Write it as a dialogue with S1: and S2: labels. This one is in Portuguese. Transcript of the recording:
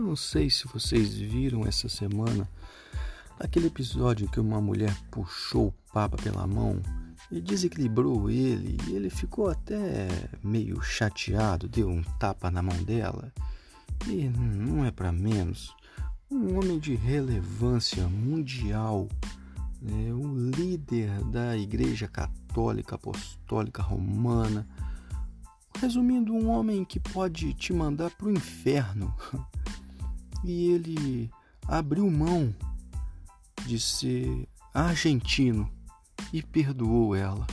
S1: não sei se vocês viram essa semana aquele episódio em que uma mulher puxou o Papa pela mão e desequilibrou ele e ele ficou até meio chateado, deu um tapa na mão dela. E não é para menos, um homem de relevância mundial, né, o líder da Igreja Católica Apostólica Romana, resumindo, um homem que pode te mandar para o inferno. E ele abriu mão de ser argentino e perdoou ela.